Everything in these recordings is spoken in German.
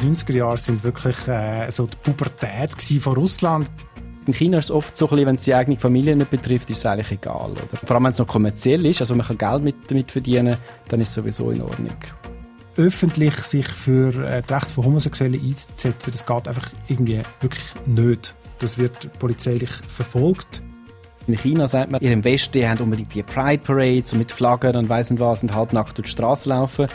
Die 90er Jahre sind wirklich äh, so die Pubertät von Russland. In China ist es oft so, ein bisschen, wenn es die eigene Familie nicht betrifft, ist es eigentlich egal. Oder? Vor allem, wenn es noch kommerziell ist, also man kann Geld mit, damit verdienen, dann ist es sowieso in Ordnung. Öffentlich sich für äh, das Recht von Homosexuellen einzusetzen, das geht einfach irgendwie wirklich nicht. Das wird polizeilich verfolgt. In China sagt man, ihr im Westen haben unbedingt die Pride Parades und mit Flaggen und weiss nicht was und halbnackt durch die Straße laufen.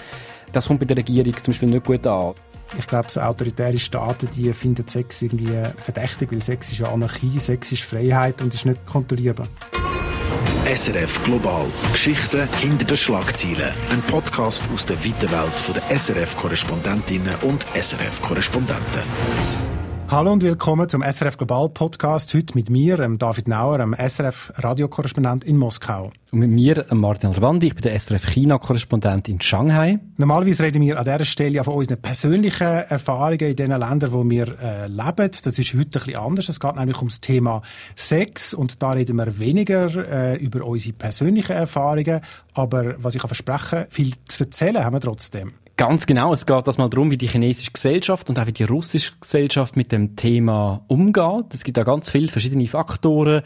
Das kommt bei der Regierung zum Beispiel nicht gut an. Ich glaube, so autoritäre Staaten, die finden Sex irgendwie verdächtig, weil Sex ist ja Anarchie, Sex ist Freiheit und ist nicht kontrollierbar. SRF Global. Geschichten hinter den Schlagzeilen. Ein Podcast aus der weiten Welt der SRF-Korrespondentinnen und SRF-Korrespondenten. Hallo und willkommen zum SRF Global Podcast. Heute mit mir, David Nauer, dem SRF Radiokorrespondent in Moskau. Und mit mir, Martin Alwandi, ich bin der SRF China-Korrespondent in Shanghai. Normalerweise reden wir an dieser Stelle ja von unseren persönlichen Erfahrungen in den Ländern, wo wir äh, leben. Das ist heute ein bisschen anders. Es geht nämlich ums Thema Sex und da reden wir weniger äh, über unsere persönlichen Erfahrungen. Aber was ich kann versprechen, viel zu erzählen haben wir trotzdem. Ganz genau. Es geht das mal darum, wie die chinesische Gesellschaft und auch wie die russische Gesellschaft mit dem Thema umgeht. Es gibt da ganz viele verschiedene Faktoren.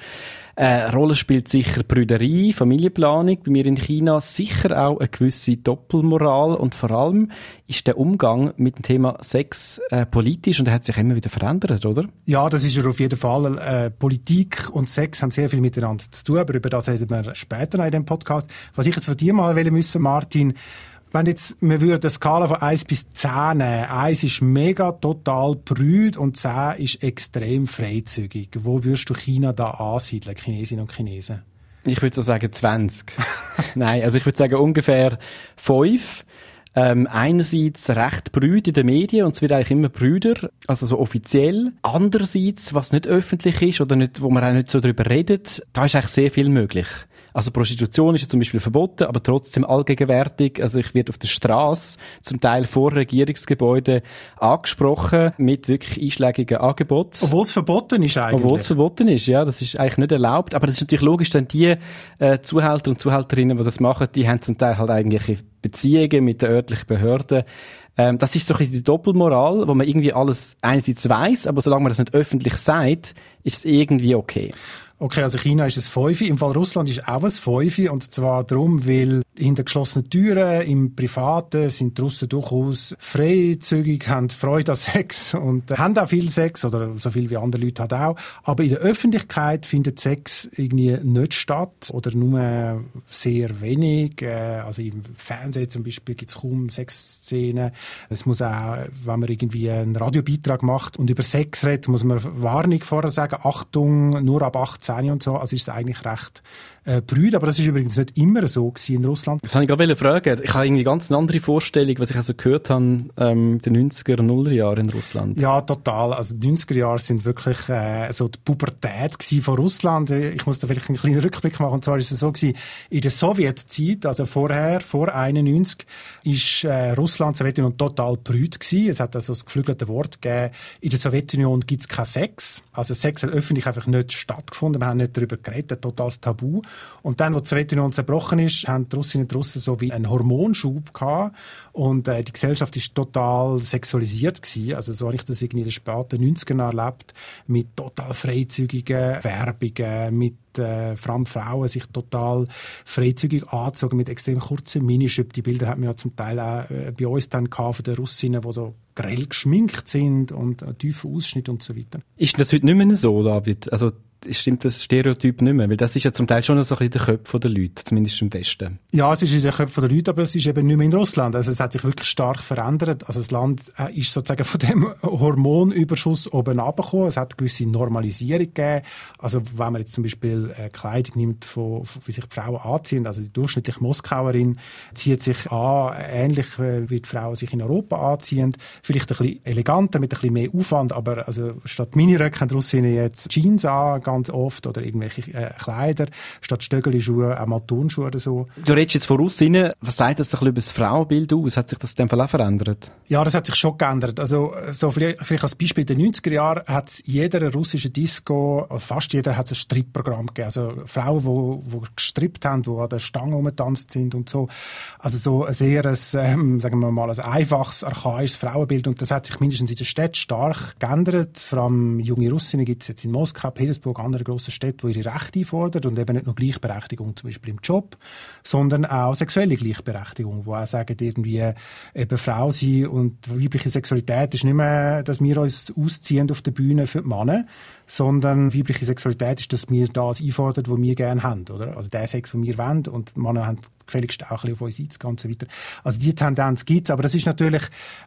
Äh, Rolle spielt sicher Brüderie, Familienplanung, bei mir in China sicher auch eine gewisse Doppelmoral und vor allem ist der Umgang mit dem Thema Sex äh, politisch und er hat sich immer wieder verändert, oder? Ja, das ist ja auf jeden Fall. Äh, Politik und Sex haben sehr viel miteinander zu tun, aber über das reden wir später noch in dem Podcast. Was ich jetzt von dir mal müssen, Martin, wenn jetzt, wir würden eine Skala von 1 bis 10 nehmen. 1 ist mega total brüd und 10 ist extrem freizügig. Wo würdest du China da ansiedeln, Chinesinnen und Chinesen? Ich würde so sagen 20. Nein, also ich würde sagen ungefähr 5. Ähm, einerseits recht brüd in den Medien und es wird eigentlich immer brüder, also so offiziell. Andererseits, was nicht öffentlich ist oder nicht, wo man auch nicht so drüber redet, da ist eigentlich sehr viel möglich. Also Prostitution ist ja zum Beispiel verboten, aber trotzdem allgegenwärtig. Also ich werde auf der Straße zum Teil vor Regierungsgebäuden angesprochen mit wirklich einschlägigen Angeboten. Obwohl es verboten ist eigentlich. Obwohl es verboten ist, ja. Das ist eigentlich nicht erlaubt. Aber das ist natürlich logisch, denn die äh, Zuhälter und Zuhälterinnen, die das machen, die haben zum Teil halt eigentlich Beziehungen mit den örtlichen Behörden. Ähm, das ist so ein bisschen die Doppelmoral, wo man irgendwie alles einerseits weiß, aber solange man das nicht öffentlich sagt, ist es irgendwie okay. Okay, also China ist es Fünfe. Im Fall Russland ist auch ein Fünfe. Und zwar darum, weil hinter geschlossenen Türen im Privaten sind die Russen durchaus freizügig, haben Freude an Sex und haben auch viel Sex oder so viel wie andere Leute halt auch. Aber in der Öffentlichkeit findet Sex irgendwie nicht statt oder nur sehr wenig. Äh, also im Fernsehen zum Beispiel gibt es kaum Sexszenen. Es muss auch, wenn man irgendwie einen Radiobeitrag macht und über Sex redet, muss man Warnung vorher sagen, Achtung, nur ab 18 18 und so, also ist es eigentlich recht äh, aber das ist übrigens nicht immer so in Russland. Das habe ich gerade fragen. Ich habe irgendwie ganz eine andere Vorstellung, was ich also gehört habe ähm, in den 90er und 0er Jahren in Russland. Ja, total. Also die 90er Jahre sind wirklich äh, so die Pubertät von Russland. Ich muss da vielleicht einen kleinen Rückblick machen. Und zwar ist es so gewesen, in der Sowjetzeit, also vorher, vor 91, ist äh, Russland, Sowjetunion total brüd gewesen. Es hat also das geflügelte Wort gegeben, in der Sowjetunion gibt es keinen Sex. Also Sex hat öffentlich einfach nicht stattgefunden. Wir haben nicht darüber geredet, ein totales Tabu. Und dann, wo die Sowjetunion zerbrochen ist, haben die Russinnen und Russen so wie einen Hormonschub gehabt. Und äh, die Gesellschaft ist total sexualisiert gewesen. Also so habe ich das irgendwie in den späten 90ern erlebt. Mit total freizügigen Werbungen, mit äh, vor allem Frauen sich total freizügig angezogen mit extrem kurzen Minischüppen. Die Bilder hat man ja zum Teil auch äh, bei uns dann von den Russinnen, die so grell geschminkt sind und einen tiefen Ausschnitt und so weiter. Ist das heute nicht mehr so, David? Also stimmt das Stereotyp nicht mehr? Weil das ist ja zum Teil schon so ein bisschen in den Köpfen der Leute, zumindest im Westen. Ja, es ist in den Köpfen der Leute, aber es ist eben nicht mehr in Russland. Also es hat sich wirklich stark verändert. Also das Land äh, ist sozusagen von dem Hormonüberschuss oben abgekommen. Es hat eine gewisse Normalisierung gegeben. Also wenn man jetzt zum Beispiel äh, Kleidung nimmt, von, von, wie sich die Frauen anziehen, also die durchschnittliche Moskauerin zieht sich an, ähnlich äh, wie die Frauen sich in Europa anziehen. Vielleicht ein bisschen eleganter, mit ein bisschen mehr Aufwand, aber also statt Miniröcken haben die Russinnen jetzt Jeans an, ganz oft oder irgendwelche äh, Kleider, statt Stöckelschuhe auch mal Turnschuhe oder so. Du redest jetzt voraus rein, was sagt das ein bisschen über das Frauenbild aus? Hat sich das in dem Fall auch verändert? Ja, das hat sich schon geändert. Also, so vielleicht, vielleicht als Beispiel, in den 90er Jahren hat es jeder russische Disco, fast jeder hat ein Stripprogramm gegeben. Also Frauen, die, die gestrippt haben, die an der Stange rumgetanzt sind und so. Also so ein sehr, ein, ähm, sagen wir mal, ein einfaches, archaisches Frauenbild. Und das hat sich mindestens in der Stadt stark geändert. Vor allem junge Russinnen gibt es jetzt in Moskau, Petersburg, andere große Städte, die ihre Rechte einfordern und eben nicht nur Gleichberechtigung, zum Beispiel im Job, sondern auch sexuelle Gleichberechtigung, wo auch sagen, irgendwie eben Frau sein und weibliche Sexualität ist nicht mehr, dass wir uns ausziehen auf der Bühne für die Männer, sondern weibliche Sexualität ist, dass wir das einfordern, was wir gerne haben, oder? Also der Sex, den wir wollen und Männer haben gefälligst auch ein bisschen auf uns einzugehen und so weiter. Also die Tendenz gibt's, aber das ist natürlich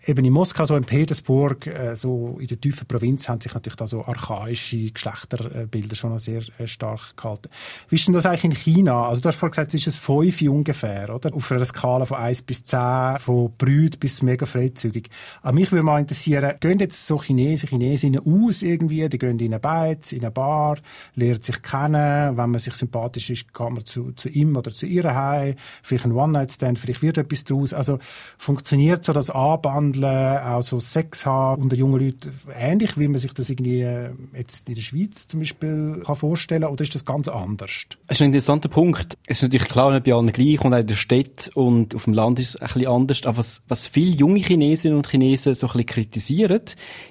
eben in Moskau, so in Petersburg, äh, so in der tiefen Provinz haben sich natürlich da so archaische Geschlechterbilder schon noch sehr äh, stark gehalten. Wie ist denn das eigentlich in China? Also du hast vorhin gesagt, es ist ein 5 ungefähr, oder? Auf einer Skala von 1 bis 10, von brüd bis mega freizügig. Aber mich würde mal interessieren, gehen jetzt so Chinesen, Chinesinnen aus irgendwie, die gehen in eine Beiz, in eine Bar, lernen sich kennen, wenn man sich sympathisch ist, geht man zu, zu ihm oder zu ihr heim, vielleicht ein One-Night-Stand, vielleicht wird etwas daraus. Also funktioniert so das Anbandeln, auch so Sex haben unter jungen Leuten ähnlich, wie man sich das irgendwie äh, jetzt in der Schweiz zum Beispiel kann vorstellen oder ist das ganz anders? Das ist ein interessanter Punkt. Es ist natürlich klar nicht bei allen gleich und auch in der Stadt und auf dem Land ist es ein bisschen anders. Aber was, was viele junge Chinesinnen und Chinesen so ein bisschen kritisieren,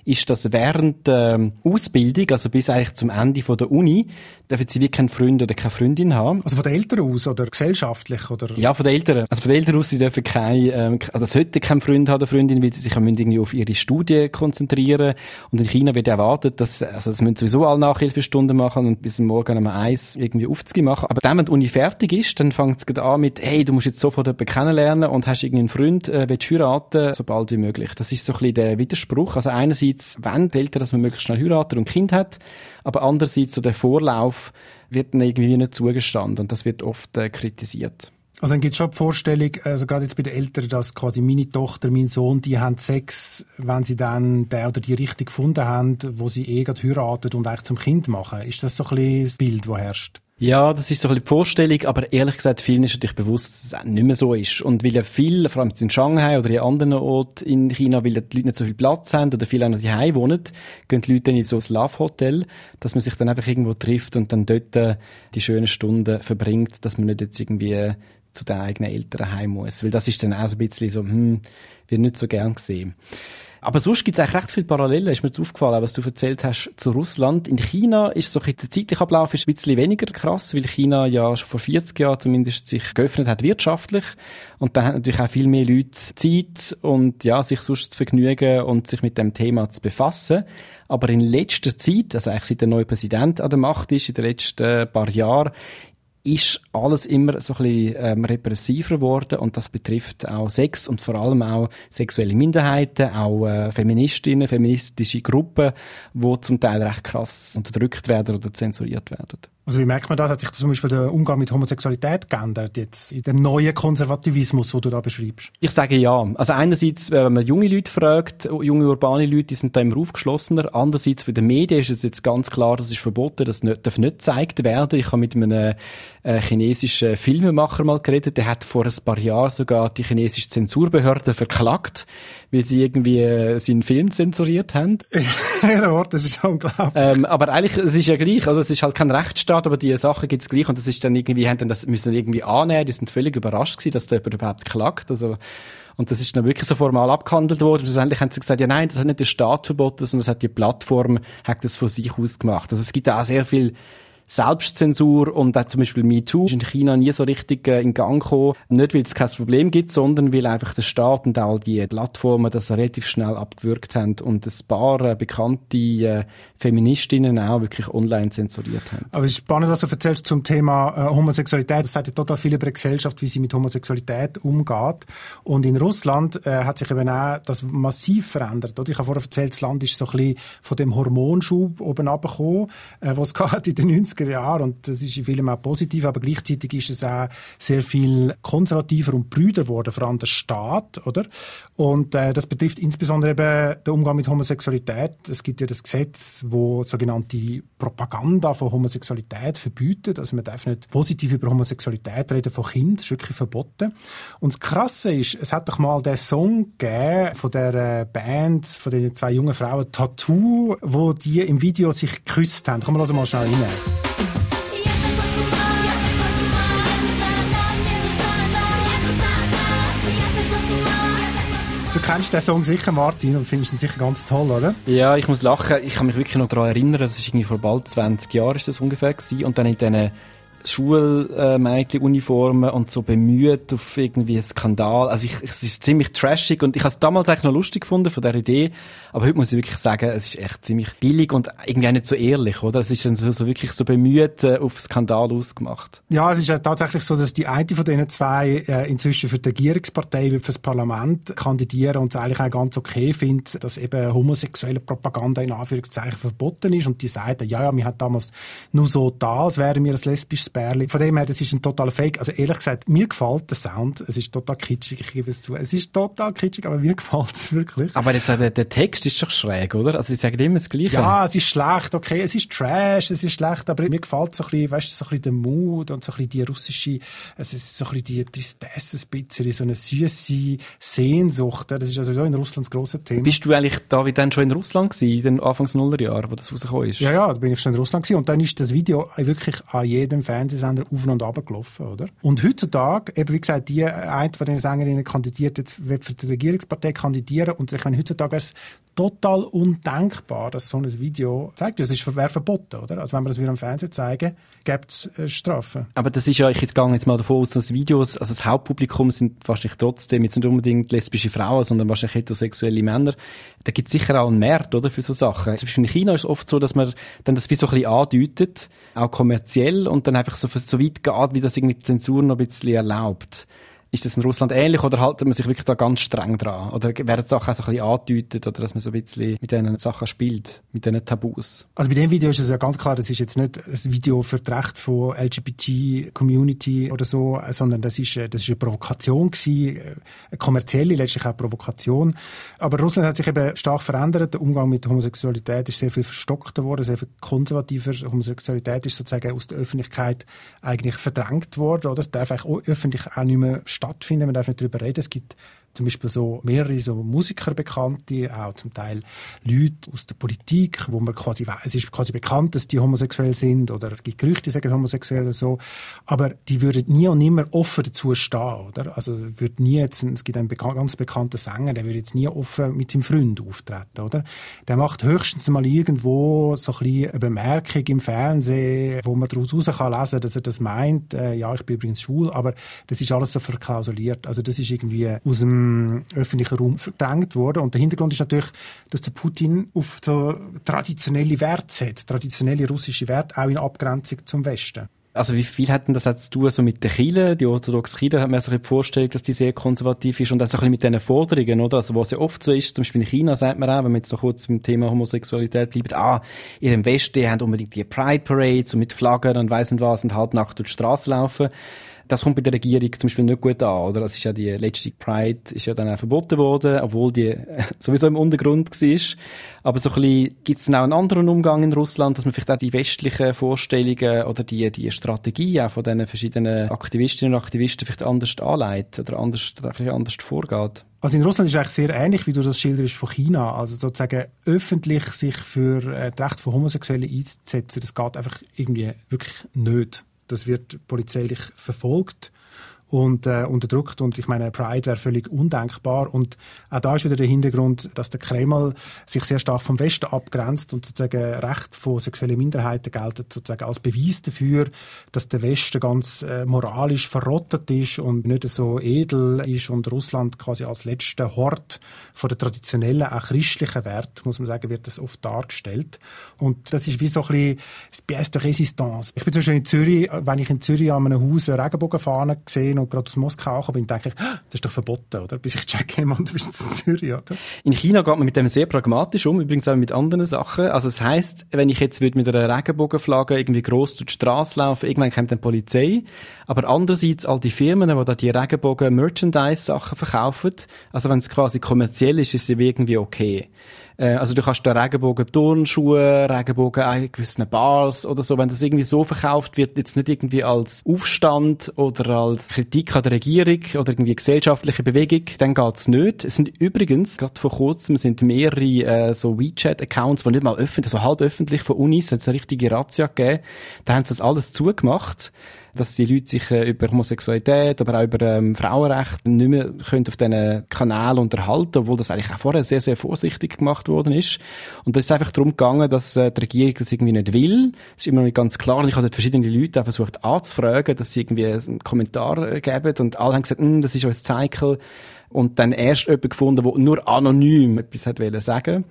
ist, dass während der Ausbildung, also bis eigentlich zum Ende von der Uni, dürfen sie wie keinen Freund oder keine Freundin haben. Also von den Eltern aus oder gesellschaftlich? Oder? Ja, von den Eltern. Also von den Eltern aus, sie dürfen kein, ähm, also sollten keinen Freund haben oder Freundin, weil sie sich irgendwie auf ihre Studie konzentrieren. Und in China wird erwartet, dass, also das müssen sowieso alle Nachhilfestunden machen und bis morgen um eins irgendwie aufzugehen machen. Aber dann, wenn die Uni fertig ist, dann fängt es an mit, hey, du musst jetzt sofort jemanden kennenlernen und hast irgendeinen Freund, äh, willst heiraten, so bald wie möglich. Das ist so ein bisschen der Widerspruch. Also einerseits wollen die Eltern, dass man möglichst schnell heiratet und Kind hat, aber andererseits so der Vorlauf wird dann irgendwie nicht zugestanden und das wird oft äh, kritisiert. Also dann gibt es schon die Vorstellung, also gerade jetzt bei den Eltern, dass quasi meine Tochter, mein Sohn, die haben Sex, wenn sie dann der oder die richtig gefunden haben, wo sie eh gerade heiraten und eigentlich zum Kind machen. Ist das so ein bisschen das Bild, das herrscht? Ja, das ist so ein bisschen die Vorstellung, aber ehrlich gesagt, vielen ist natürlich bewusst, dass es auch nicht mehr so ist. Und weil ja viel, vor allem in Shanghai oder in anderen Orten in China, weil die Leute nicht so viel Platz haben oder viele auch noch daheim wohnen, gehen die Leute dann in so ein Love-Hotel, dass man sich dann einfach irgendwo trifft und dann dort äh, die schönen Stunden verbringt, dass man nicht jetzt irgendwie zu den eigenen Eltern heim muss. Weil das ist dann auch so ein bisschen so, hm, wird nicht so gern gesehen. Aber sonst gibt es eigentlich recht viele Parallelen, ist mir jetzt aufgefallen, was du erzählt hast zu Russland. In China ist so ein der zeitliche Ablauf ist ein bisschen weniger krass, weil China ja schon vor 40 Jahren zumindest sich geöffnet hat wirtschaftlich und dann hat natürlich auch viel mehr Leute Zeit und ja, sich sonst zu vergnügen und sich mit dem Thema zu befassen. Aber in letzter Zeit, also eigentlich seit der neue Präsident an der Macht ist, in den letzten paar Jahren, ist alles immer so ein bisschen ähm, repressiver geworden und das betrifft auch Sex und vor allem auch sexuelle Minderheiten, auch äh, Feministinnen, feministische Gruppen, die zum Teil recht krass unterdrückt werden oder zensuriert werden. Also wie merkt man das? Hat sich zum Beispiel der Umgang mit Homosexualität geändert jetzt in dem neuen Konservativismus, den du da beschreibst? Ich sage ja. Also einerseits, wenn man junge Leute fragt, junge urbane Leute, die sind da immer aufgeschlossener. Andererseits für die Medien ist es jetzt ganz klar, das ist verboten, das nicht, darf nicht gezeigt werden. Ich habe mit einem äh, chinesischen Filmemacher mal geredet, der hat vor ein paar Jahren sogar die chinesische Zensurbehörde verklagt, weil sie irgendwie äh, seinen Film zensuriert haben. ja, das ist unglaublich. Ähm, aber eigentlich, es ist ja gleich, also es ist halt kein Rechtsstaat, aber die Sachen gibt's gleich und das ist dann irgendwie, haben dann das müssen irgendwie annehmen, die sind völlig überrascht gewesen, dass da jemand überhaupt klagt, also und das ist dann wirklich so formal abgehandelt worden. Und schlussendlich haben sie gesagt, ja nein, das hat nicht der Staat verboten, sondern das hat die Plattform, hat das von sich aus gemacht. Also es gibt auch sehr viel Selbstzensur und auch zum Beispiel MeToo ist in China nie so richtig äh, in Gang gekommen. Nicht, weil es kein Problem gibt, sondern weil einfach der Staat und all die Plattformen das relativ schnell abgewürgt haben und ein paar äh, bekannte äh, Feministinnen auch wirklich online zensuriert haben. Aber es ist spannend, was du erzählst zum Thema äh, Homosexualität. Das sagt ja total viel über die Gesellschaft, wie sie mit Homosexualität umgeht. Und in Russland äh, hat sich eben auch das massiv verändert. Oder? Ich habe vorher erzählt, das Land ist so ein bisschen von dem Hormonschub oben abgekommen, äh, was es in den 90 90er Jahren und das ist in vielen auch positiv, aber gleichzeitig ist es auch sehr viel konservativer und brüder geworden, vor allem der Staat, oder? Und äh, das betrifft insbesondere eben den Umgang mit Homosexualität. Es gibt ja das Gesetz, wo sogenannte Propaganda von Homosexualität verbietet. Also man darf nicht positiv über Homosexualität reden von Kindern, das ist wirklich verboten. Und das Krasse ist, es hat doch mal den Song gegeben von der Band, von den zwei jungen Frauen, Tattoo, wo die im Video sich geküsst haben. Komm, lass mal schnell rein. Kennst den Song sicher, Martin, und findest ihn sicher ganz toll, oder? Ja, ich muss lachen. Ich kann mich wirklich noch daran erinnern, das ist irgendwie vor bald 20 Jahren ist das ungefähr gewesen. Und dann in diesen Schulmädchenuniformen und so bemüht auf irgendwie einen Skandal. Also ich, es ist ziemlich trashig und ich habe es damals eigentlich noch lustig gefunden von der Idee, aber heute muss ich wirklich sagen, es ist echt ziemlich billig und irgendwie nicht so ehrlich, oder? Es ist dann so, so wirklich so bemüht äh, auf Skandal ausgemacht. Ja, es ist ja tatsächlich so, dass die eine von diesen zwei äh, inzwischen für die Regierungspartei wird fürs Parlament kandidieren und es eigentlich auch ganz okay findet, dass eben homosexuelle Propaganda in Anführungszeichen verboten ist und die sagen, ja, ja, wir haben damals nur so da, als wären wir ein lesbisches Bärli. Von dem her, das ist ein totaler Fake. Also ehrlich gesagt, mir gefällt der Sound. Es ist total kitschig, ich gebe es zu. Es ist total kitschig, aber mir gefällt es wirklich. Aber jetzt, der, der Text ist doch schräg, oder? Also sie sagen immer das Gleiche. Ja, es ist schlecht, okay. Es ist Trash, es ist schlecht, aber mir gefällt so ein bisschen, weißt du, so ein bisschen der Mut und so ein bisschen die russische, es ist so ein bisschen die Tristesse ein bisschen, so eine süße Sehnsucht. Das ist also so in Russland das grosse Thema. Bist du eigentlich, David, dann schon in Russland gewesen, in den Anfangs Nullerjahren, wo das rausgekommen ist? Ja, ja, da bin ich schon in Russland gewesen. Und dann ist das Video wirklich an jedem Fan Fernsehsender auf und ab gelaufen, oder? Und heutzutage, eben wie gesagt, die, eine von den Sängerinnen kandidiert jetzt, wird für die Regierungspartei kandidieren und ich meine, heutzutage ist es total undenkbar, dass so ein Video zeigt. Das ist wäre verboten, oder? Also wenn wir das wieder am Fernsehen zeigen, gibt es äh, Strafen. Aber das ist ja, ich jetzt gehe jetzt mal davon aus, dass Videos, also das Hauptpublikum sind wahrscheinlich trotzdem jetzt nicht unbedingt lesbische Frauen, sondern wahrscheinlich heterosexuelle Männer. Da gibt es sicher auch einen Markt, oder, für so Sachen. Zum Beispiel in China ist es oft so, dass man dann das wie so ein bisschen andeutet, auch kommerziell, und dann einfach so, so weit geht, wie das irgendwie die Zensur noch ein bisschen erlaubt. Ist das in Russland ähnlich oder haltet man sich wirklich da ganz streng dran? Oder werden Sachen auch so ein bisschen angedeutet oder dass man so ein bisschen mit diesen Sachen spielt, mit diesen Tabus? Also bei dem Video ist es ja ganz klar, das ist jetzt nicht ein Video für das Recht von LGBT-Community oder so, sondern das ist, das ist eine Provokation gewesen, eine kommerzielle, letztlich auch Provokation. Aber Russland hat sich eben stark verändert. Der Umgang mit Homosexualität ist sehr viel verstockter geworden, sehr viel konservativer. Homosexualität ist sozusagen aus der Öffentlichkeit eigentlich verdrängt worden. Oder? Das darf eigentlich auch öffentlich auch nicht mehr stattfinden. Man darf nicht darüber reden. Es gibt zum Beispiel so mehrere so Musiker bekannte, auch zum Teil Leute aus der Politik, wo man quasi es ist quasi bekannt, dass die homosexuell sind oder es gibt Gerüchte, die sagen homosexuell oder so, aber die würden nie und nimmer offen dazu stehen, oder? Also würde nie jetzt, es gibt einen bekan ganz bekannten Sänger, der würde jetzt nie offen mit seinem Freund auftreten, oder? Der macht höchstens mal irgendwo so ein bisschen eine Bemerkung im Fernsehen, wo man daraus lesen kann dass er das meint, äh, ja, ich bin übrigens schwul, aber das ist alles so verklausuliert. Also das ist irgendwie aus dem öffentlichen Raum verdrängt worden. Und der Hintergrund ist natürlich, dass der Putin auf so traditionelle Werte setzt, traditionelle russische Werte, auch in Abgrenzung zum Westen. Also wie viel hat denn das jetzt zu tun so mit der Kirche? Die orthodoxe Kirche hat man sich vorgestellt, dass die sehr konservativ ist und auch so ein bisschen mit diesen Forderungen, oder? Also was ja oft so ist, zum Beispiel in China sagt man auch, wenn wir jetzt noch kurz beim Thema Homosexualität bleiben, ah, ihr im Westen habt unbedingt die Pride Parades und mit Flaggen und weiss nicht was und halb nackt durch die Straße laufen das kommt bei der Regierung zum Beispiel nicht gut an, oder? Das ist ja die letzte Pride ist ja dann auch verboten worden, obwohl die sowieso im Untergrund war. Aber so ein bisschen, gibt es dann auch einen anderen Umgang in Russland, dass man vielleicht auch die westlichen Vorstellungen oder die, die Strategie auch von diesen verschiedenen Aktivistinnen und Aktivisten vielleicht anders anleitet oder anders, anders vorgeht? Also in Russland ist es eigentlich sehr ähnlich, wie du das schilderst von China. Also sozusagen öffentlich sich für äh, das Recht von Homosexuellen einzusetzen, das geht einfach irgendwie wirklich nicht. Das wird polizeilich verfolgt und äh, unterdrückt. Und ich meine, Pride wäre völlig undenkbar. Und auch da ist wieder der Hintergrund, dass der Kreml sich sehr stark vom Westen abgrenzt und sozusagen Recht von sexuellen Minderheiten gelten sozusagen als Beweis dafür, dass der Westen ganz äh, moralisch verrottet ist und nicht so edel ist und Russland quasi als letzter Hort von der traditionellen, auch christlichen Wert, muss man sagen, wird das oft dargestellt. Und das ist wie so ein bisschen das Pièce de Résistance. Ich bin zum Beispiel in Zürich, wenn ich in Zürich an einem Haus eine Regenbogenfahne gesehen China und gerade aus Moskau angekommen bin, denke ich, ah, das ist doch verboten, oder? Bis ich checke, man, du bist in Zürich, oder? In China geht man mit dem sehr pragmatisch um, übrigens auch mit anderen Sachen. Also es heisst, wenn ich jetzt mit einer Regenbogenflagge irgendwie gross durch die Straße laufe, irgendwann kommt dann Polizei. Aber andererseits all die Firmen, die da die Regenbogen-Merchandise-Sachen verkaufen, also wenn es quasi kommerziell ist, ist es irgendwie okay. Äh, also du kannst da Regenbogen Turnschuhe, Regenbogen in gewissen Bars oder so, wenn das irgendwie so verkauft wird, jetzt nicht irgendwie als Aufstand oder als Kritik an der Regierung oder irgendwie gesellschaftliche Bewegung, dann geht's nicht. Es sind übrigens, gerade vor kurzem sind mehrere äh, so WeChat-Accounts, die nicht mal öffentlich, so halb öffentlich von Unis, hat es eine richtige Razzia gegeben, da haben sie das alles zugemacht dass die Leute sich äh, über Homosexualität, aber auch über ähm, Frauenrechte nicht mehr können auf diesen Kanälen unterhalten, obwohl das eigentlich auch vorher sehr, sehr vorsichtig gemacht worden ist. Und da ist einfach darum gegangen, dass äh, die Regierung das irgendwie nicht will. Das ist immer noch nicht ganz klar. Ich habe dort verschiedene Leute auch versucht anzufragen, dass sie irgendwie einen Kommentar äh, geben und alle haben gesagt, hm, das ist unser Zeichen und dann erst jemand gefunden, der nur anonym etwas hat sagen.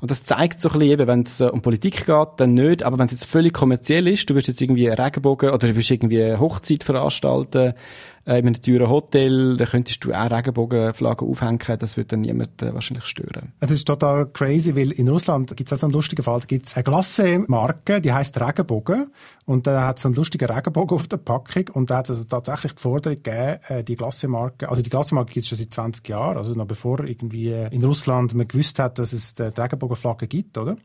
Und das zeigt so ein bisschen eben, wenn es äh, um Politik geht, dann nicht, aber wenn es jetzt völlig kommerziell ist, du wirst jetzt irgendwie Regenbogen oder du wirst irgendwie eine Hochzeit veranstalten äh, in einem teuren Hotel, da könntest du auch Regenbogenflaggen aufhängen, das würde dann niemand äh, wahrscheinlich stören. Es ist total crazy, weil in Russland gibt es auch so einen lustigen Fall, da gibt es eine Glasse-Marke, die heißt Regenbogen und da hat so einen lustigen Regenbogen auf der Packung und da hat es also tatsächlich die Forderung gegeben, äh, die Glasse-Marke, also die Glasse-Marke gibt es schon seit 20 Jahren, also noch bevor irgendwie in Russland man gewusst hat, dass es die Regenbogenflagge gibt, oder?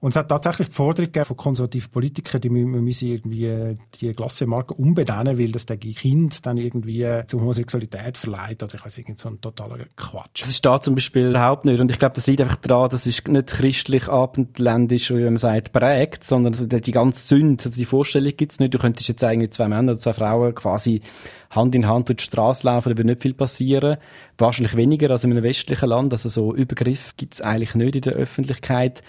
Und es hat tatsächlich die Forderung gegeben von konservativen Politikern, die müssen irgendwie die Glasse-Marke umbenennen, weil das der Kind dann irgendwie irgendwie zur Homosexualität verleiht oder ich weiß irgend so ein totaler Quatsch. Das ist da zum Beispiel überhaupt nicht und ich glaube, das liegt einfach daran, das ist nicht christlich abendländisch, wie man sagt, prägt, sondern die ganze Sünde, also die Vorstellung gibt's nicht. Du könntest jetzt eigentlich zwei Männer oder zwei Frauen quasi Hand in Hand durch die Straße laufen, da würde nicht viel passieren. Wahrscheinlich weniger als in einem westlichen Land, also so Übergriff gibt's eigentlich nicht in der Öffentlichkeit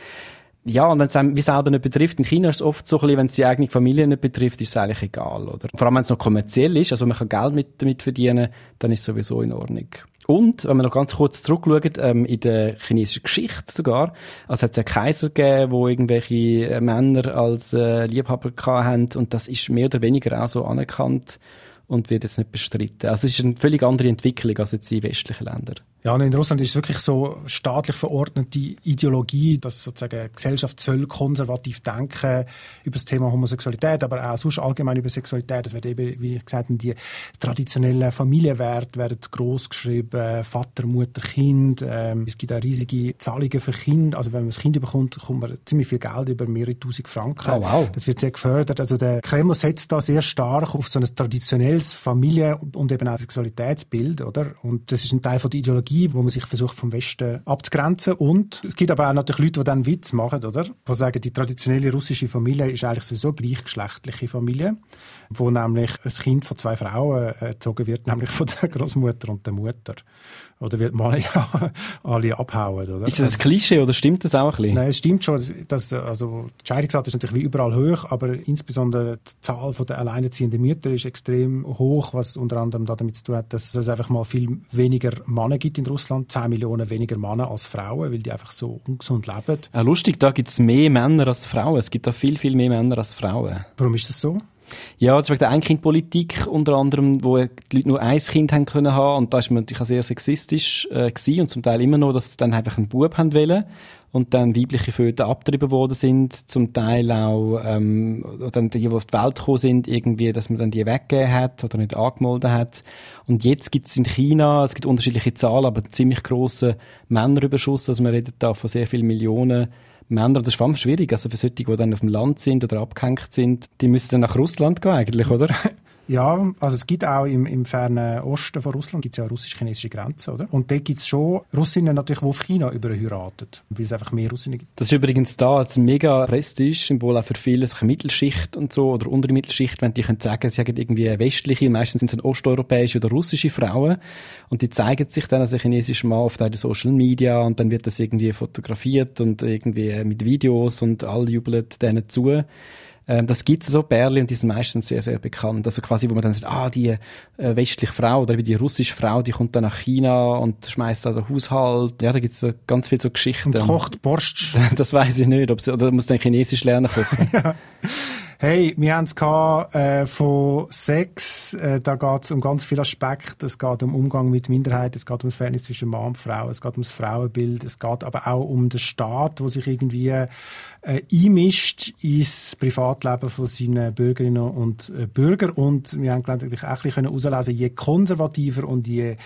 ja, und wenn es einem wie selber nicht betrifft, in China ist es oft so ein bisschen, wenn es die eigene Familie nicht betrifft, ist es eigentlich egal, oder? Vor allem, wenn es noch kommerziell ist, also man kann Geld mit, damit verdienen, dann ist es sowieso in Ordnung. Und, wenn wir noch ganz kurz zurückschauen, ähm, in der chinesischen Geschichte sogar, also hat es ja Kaiser gegeben, wo irgendwelche äh, Männer als äh, Liebhaber hatten und das ist mehr oder weniger auch so anerkannt und wird jetzt nicht bestritten. Also es ist eine völlig andere Entwicklung als jetzt in westlichen Ländern. Ja, und in Russland ist es wirklich so staatlich verordnete Ideologie, dass sozusagen die Gesellschaft soll konservativ denken über das Thema Homosexualität, aber auch sonst allgemein über Sexualität. Es wird eben, wie gesagt, die traditionellen Familienwerte werden groß geschrieben, Vater, Mutter, Kind. Ähm, es gibt auch riesige Zahlungen für Kinder. Also wenn man ein Kind bekommt, bekommt man ziemlich viel Geld über mehrere tausend Franken. Oh, wow. Das wird sehr gefördert. Also der Kreml setzt da sehr stark auf so ein traditionelles Familien- und eben auch Sexualitätsbild, oder? Und das ist ein Teil von der Ideologie wo man sich versucht vom Westen abzugrenzen. Und es gibt aber auch natürlich Leute, die dann Witz machen, oder? Die sagen, die traditionelle russische Familie ist eigentlich sowieso gleichgeschlechtliche Familie, wo nämlich ein Kind von zwei Frauen erzogen wird, nämlich von der Großmutter und der Mutter. Oder wird man ja alle abhauen, oder? Ist das ein also Klischee oder stimmt das auch ein bisschen? Nein, es stimmt schon. Dass, also, die Scheidungsrate ist natürlich wie überall hoch, aber insbesondere die Zahl der alleinerziehenden Mütter ist extrem hoch, was unter anderem damit zu tun hat, dass es einfach mal viel weniger Männer gibt in Russland. 10 Millionen weniger Männer als Frauen, weil die einfach so ungesund leben. Ja, lustig, da gibt es mehr Männer als Frauen. Es gibt da viel, viel mehr Männer als Frauen. Warum ist das so? Ja, das ist wegen der Einkindpolitik unter anderem, wo die Leute nur ein Kind haben können haben und da ist man natürlich auch sehr sexistisch äh, gewesen und zum Teil immer noch, dass sie dann einfach einen Bub haben wollen und dann weibliche Föten abgetrieben worden sind, zum Teil auch ähm, dann die, die auf die Welt gekommen sind, irgendwie, dass man dann die weggegeben hat oder nicht angemeldet hat. Und jetzt gibt es in China, es gibt unterschiedliche Zahlen, aber ziemlich grossen Männerüberschuss, also man redet da von sehr vielen Millionen Männer, das ist vor allem schwierig, also für solche, die dann auf dem Land sind oder abgehängt sind, die müssen dann nach Russland gehen eigentlich, oder? Ja, also es gibt auch im, im fernen Osten von Russland gibt's ja russisch-chinesische Grenze, oder? Und dort gibt's schon Russinnen natürlich, die auf China überheiraten, weil es einfach mehr Russinnen gibt. Das ist übrigens da als mega Prestige-Symbol auch für viele, so Mittelschicht und so, oder untere Mittelschicht, wenn die können sagen, sie haben irgendwie westliche, meistens sind es osteuropäische oder russische Frauen, und die zeigen sich dann als chinesische Mann auf den Social Media, und dann wird das irgendwie fotografiert und irgendwie mit Videos und alle jubeln denen zu. Ähm, das gibt es so Bärli und die sind meistens sehr, sehr bekannt. Also quasi, wo man dann sagt, ah, die äh, westliche Frau oder die russische Frau, die kommt dann nach China und schmeißt da den Haushalt. Ja, da gibt es so ganz viele so Geschichten. Und kocht Borscht. Das weiß ich nicht, ob sie, oder muss dann Chinesisch lernen ja. Hey, wir haben es äh, von Sex, äh, da geht es um ganz viele Aspekte. Es geht um Umgang mit Minderheiten, es geht um das Verhältnis zwischen Mann und Frau, es geht um das Frauenbild, es geht aber auch um den Staat, wo sich irgendwie äh, einmischt ins Privatleben von seinen Bürgerinnen und äh, Bürgern. Und wir haben, glaube ich, auch ein bisschen herauslesen je konservativer und je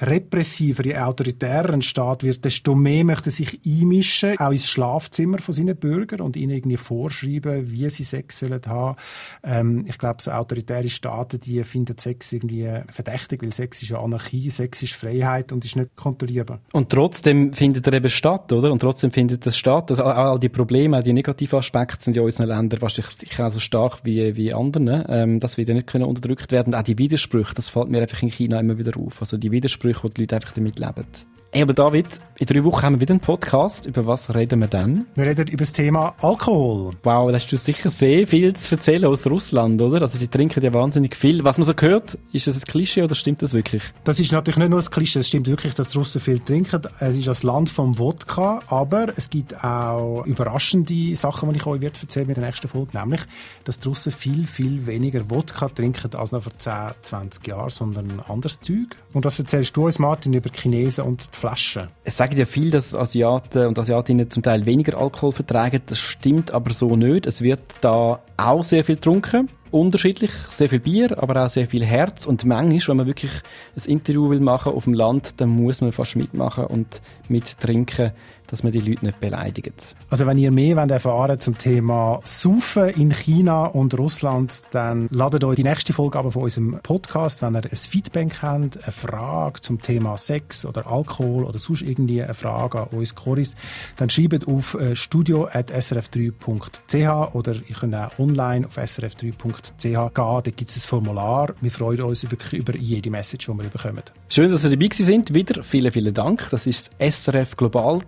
repressiver, je autoritärer ein Staat wird, desto mehr möchte sich einmischen, auch ins Schlafzimmer von seinen Bürgern und ihnen irgendwie vorschreiben, wie sie Sex sollen haben. Ähm, ich glaube, so autoritäre Staaten, die finden Sex irgendwie verdächtig, weil Sex ist ja Anarchie, Sex ist Freiheit und ist nicht kontrollierbar. Und trotzdem findet er eben statt, oder? Und trotzdem findet das statt. Also all die Probleme, die negativen Aspekte sind ja in unseren Ländern wahrscheinlich auch so stark wie, wie anderen, ähm, dass wir nicht können unterdrückt werden. Auch die Widersprüche, das fällt mir einfach in China immer wieder auf. Also die Widersprüche, wo die Leute einfach damit leben. Hey, aber David, in drei Wochen haben wir wieder einen Podcast. Über was reden wir dann? Wir reden über das Thema Alkohol. Wow, da hast du sicher sehr viel zu erzählen aus Russland, oder? Also die trinken ja wahnsinnig viel. Was man so hört, ist das ein Klischee oder stimmt das wirklich? Das ist natürlich nicht nur ein Klischee, es stimmt wirklich, dass die Russen viel trinken. Es ist das Land vom Wodka, aber es gibt auch überraschende Sachen, die ich euch erzählen in der nächsten Folge, nämlich, dass die Russen viel, viel weniger Wodka trinken als noch vor 10, 20 Jahren, sondern anderes Zeug. Und was erzählst du uns, Martin, über Chinesen und die Flaschen. Es sagen ja viel, dass Asiaten und Asiatinnen zum Teil weniger Alkohol vertragen. Das stimmt aber so nicht. Es wird da auch sehr viel getrunken. Unterschiedlich, sehr viel Bier, aber auch sehr viel Herz. Und manchmal, wenn man wirklich ein Interview will machen auf dem Land, dann muss man fast mitmachen und mittrinken dass man die Leute nicht beleidigt. Also wenn ihr mehr wollt erfahren zum Thema Saufen in China und Russland, dann ladet euch die nächste Folge aber von unserem Podcast, wenn ihr ein Feedback habt, eine Frage zum Thema Sex oder Alkohol oder sonst irgendwie eine Frage an uns Choris, dann schreibt auf äh, studio.srf3.ch oder ihr könnt auch online auf srf3.ch gehen, da gibt es ein Formular. Wir freuen uns wirklich über jede Message, die wir bekommen. Schön, dass ihr dabei sind. Wieder vielen, vielen Dank. Das war das SRF Global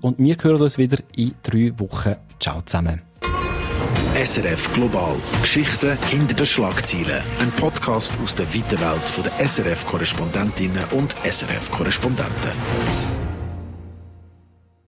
und wir hören uns wieder in drei Wochen. Ciao zusammen. SRF Global. Geschichten hinter den Schlagzeilen. Ein Podcast aus der weiten Welt der SRF-Korrespondentinnen und SRF-Korrespondenten.